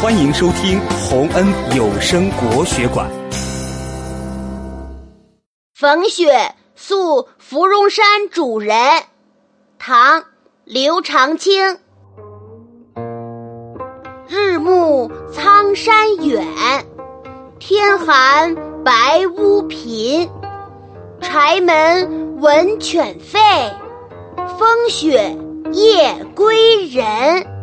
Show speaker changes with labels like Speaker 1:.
Speaker 1: 欢迎收听洪恩有声国学馆。
Speaker 2: 逢雪宿芙蓉山主人唐刘长卿。日暮苍山远天寒白屋贫柴门闻犬吠风雪夜归人。